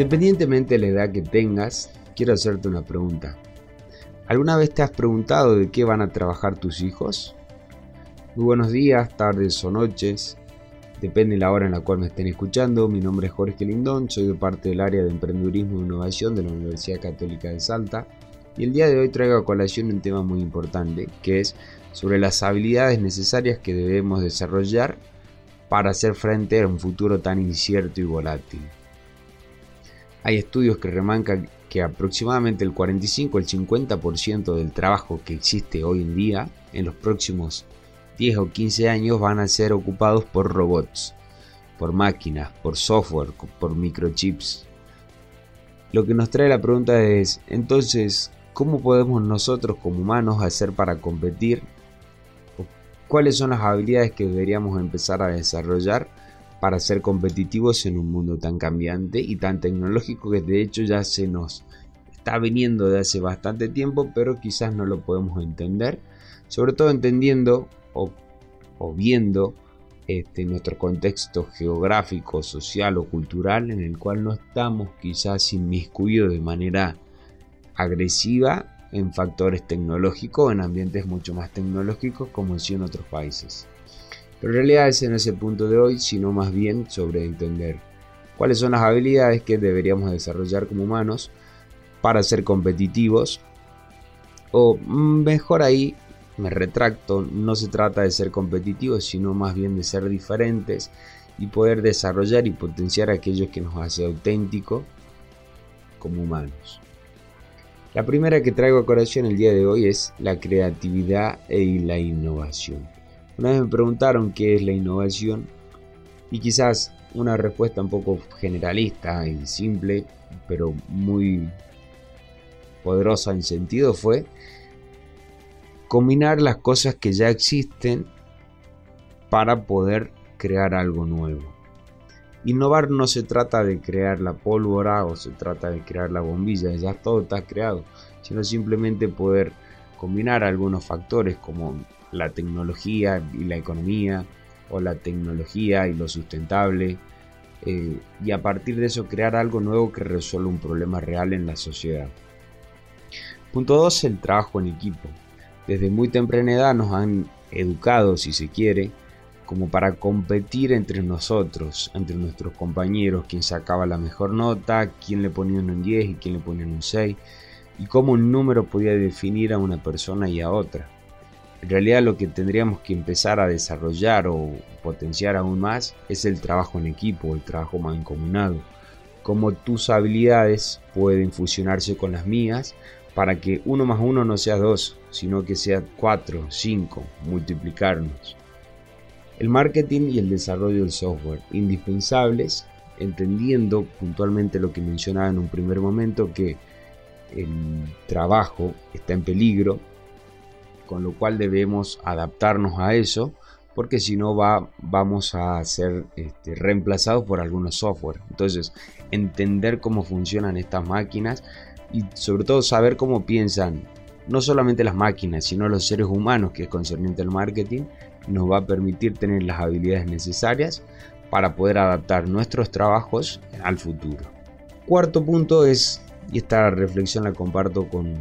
Independientemente de la edad que tengas, quiero hacerte una pregunta. ¿Alguna vez te has preguntado de qué van a trabajar tus hijos? Muy buenos días, tardes o noches. Depende de la hora en la cual me estén escuchando. Mi nombre es Jorge Lindón, soy de parte del área de emprendedurismo e innovación de la Universidad Católica de Salta. Y el día de hoy traigo a colación un tema muy importante, que es sobre las habilidades necesarias que debemos desarrollar para hacer frente a un futuro tan incierto y volátil. Hay estudios que remancan que aproximadamente el 45 el 50% del trabajo que existe hoy en día en los próximos 10 o 15 años van a ser ocupados por robots, por máquinas, por software, por microchips. Lo que nos trae la pregunta es, entonces, ¿cómo podemos nosotros como humanos hacer para competir? ¿Cuáles son las habilidades que deberíamos empezar a desarrollar para ser competitivos en un mundo tan cambiante y tan tecnológico que de hecho ya se nos está viniendo de hace bastante tiempo, pero quizás no lo podemos entender, sobre todo entendiendo o, viendo este, nuestro contexto geográfico, social o cultural en el cual no estamos quizás inmiscuidos de manera agresiva en factores tecnológicos, en ambientes mucho más tecnológicos como si en otros países. Pero en realidad ese no es el punto de hoy, sino más bien sobre entender cuáles son las habilidades que deberíamos desarrollar como humanos para ser competitivos. O mejor ahí, me retracto, no se trata de ser competitivos, sino más bien de ser diferentes y poder desarrollar y potenciar aquellos que nos hace auténtico como humanos. La primera que traigo a corazón el día de hoy es la creatividad y la innovación. Una vez me preguntaron qué es la innovación y quizás una respuesta un poco generalista y simple, pero muy poderosa en sentido fue combinar las cosas que ya existen para poder crear algo nuevo. Innovar no se trata de crear la pólvora o se trata de crear la bombilla, ya todo está creado, sino simplemente poder combinar algunos factores como la tecnología y la economía, o la tecnología y lo sustentable, eh, y a partir de eso crear algo nuevo que resuelva un problema real en la sociedad. Punto 2. El trabajo en equipo. Desde muy temprana edad nos han educado, si se quiere, como para competir entre nosotros, entre nuestros compañeros, quién sacaba la mejor nota, quién le ponía un 10 y quién le ponía un 6, y cómo un número podía definir a una persona y a otra. En realidad lo que tendríamos que empezar a desarrollar o potenciar aún más es el trabajo en equipo, el trabajo mancomunado. Cómo tus habilidades pueden fusionarse con las mías para que uno más uno no sea dos, sino que sea cuatro, cinco, multiplicarnos. El marketing y el desarrollo del software, indispensables, entendiendo puntualmente lo que mencionaba en un primer momento, que el trabajo está en peligro con lo cual debemos adaptarnos a eso porque si no va, vamos a ser este, reemplazados por algunos software. Entonces, entender cómo funcionan estas máquinas y sobre todo saber cómo piensan no solamente las máquinas, sino los seres humanos, que es concerniente al marketing, nos va a permitir tener las habilidades necesarias para poder adaptar nuestros trabajos al futuro. Cuarto punto es, y esta reflexión la comparto con,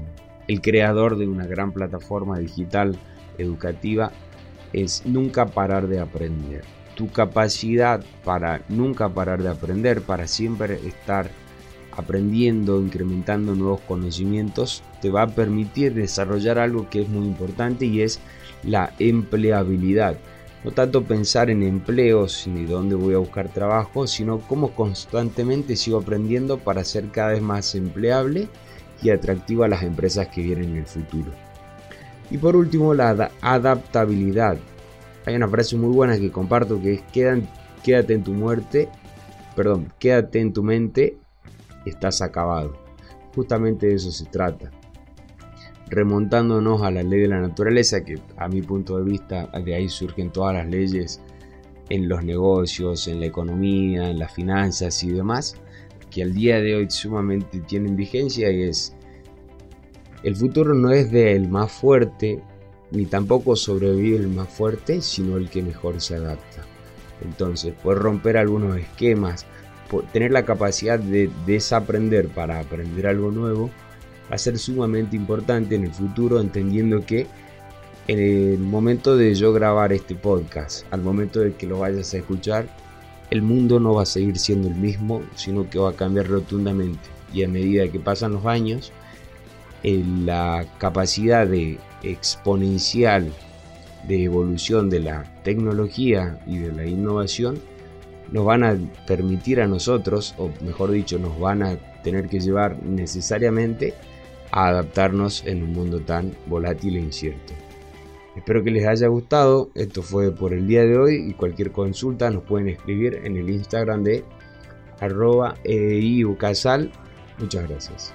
el creador de una gran plataforma digital educativa es nunca parar de aprender. Tu capacidad para nunca parar de aprender, para siempre estar aprendiendo, incrementando nuevos conocimientos, te va a permitir desarrollar algo que es muy importante y es la empleabilidad. No tanto pensar en empleos ni dónde voy a buscar trabajo, sino cómo constantemente sigo aprendiendo para ser cada vez más empleable y atractivo a las empresas que vienen en el futuro. Y por último, la adaptabilidad. Hay una frase muy buena que comparto que es quédate en tu muerte, perdón, quédate en tu mente, estás acabado. Justamente de eso se trata. Remontándonos a la ley de la naturaleza, que a mi punto de vista de ahí surgen todas las leyes en los negocios, en la economía, en las finanzas y demás, que al día de hoy sumamente tienen vigencia y es el futuro no es del más fuerte ni tampoco sobrevive el más fuerte, sino el que mejor se adapta. Entonces, puedes romper algunos esquemas, tener la capacidad de desaprender para aprender algo nuevo va a ser sumamente importante en el futuro, entendiendo que en el momento de yo grabar este podcast, al momento de que lo vayas a escuchar, el mundo no va a seguir siendo el mismo, sino que va a cambiar rotundamente. Y a medida que pasan los años, eh, la capacidad de exponencial de evolución de la tecnología y de la innovación nos van a permitir a nosotros, o mejor dicho, nos van a tener que llevar necesariamente a adaptarnos en un mundo tan volátil e incierto. Espero que les haya gustado, esto fue por el día de hoy y cualquier consulta nos pueden escribir en el Instagram de arroba Muchas gracias.